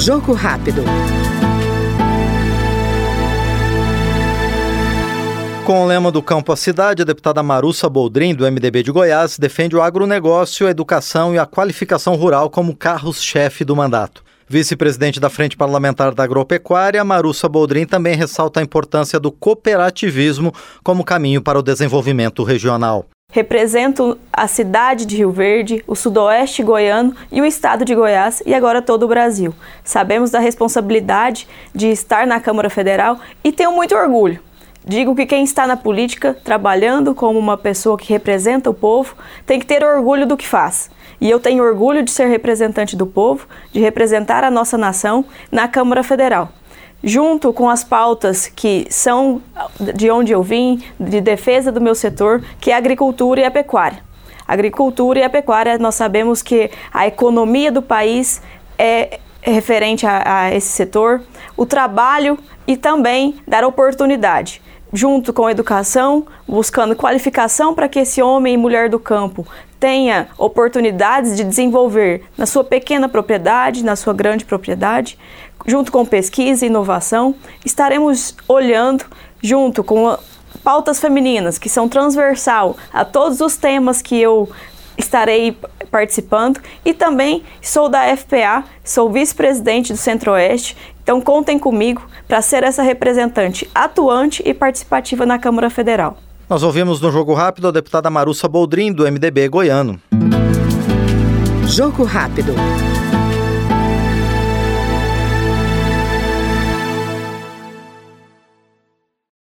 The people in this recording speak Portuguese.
Jogo rápido. Com o lema do campo à cidade, a deputada Marussa Boldrin, do MDB de Goiás, defende o agronegócio, a educação e a qualificação rural como carros-chefe do mandato. Vice-presidente da Frente Parlamentar da Agropecuária, Marussa Boldrin também ressalta a importância do cooperativismo como caminho para o desenvolvimento regional. Represento a cidade de Rio Verde, o sudoeste goiano e o estado de Goiás e agora todo o Brasil. Sabemos da responsabilidade de estar na Câmara Federal e tenho muito orgulho. Digo que quem está na política, trabalhando como uma pessoa que representa o povo, tem que ter orgulho do que faz. E eu tenho orgulho de ser representante do povo, de representar a nossa nação na Câmara Federal junto com as pautas que são de onde eu vim, de defesa do meu setor, que é a agricultura e a pecuária. A agricultura e a pecuária, nós sabemos que a economia do país é referente a, a esse setor, o trabalho e também dar oportunidade junto com a educação, buscando qualificação para que esse homem e mulher do campo tenha oportunidades de desenvolver na sua pequena propriedade, na sua grande propriedade, junto com pesquisa e inovação, estaremos olhando junto com pautas femininas que são transversal a todos os temas que eu estarei participando. E também sou da FPA, sou vice-presidente do Centro-Oeste, então contem comigo para ser essa representante atuante e participativa na Câmara Federal. Nós ouvimos no Jogo Rápido a deputada Marussa Boldrin, do MDB goiano. Jogo Rápido.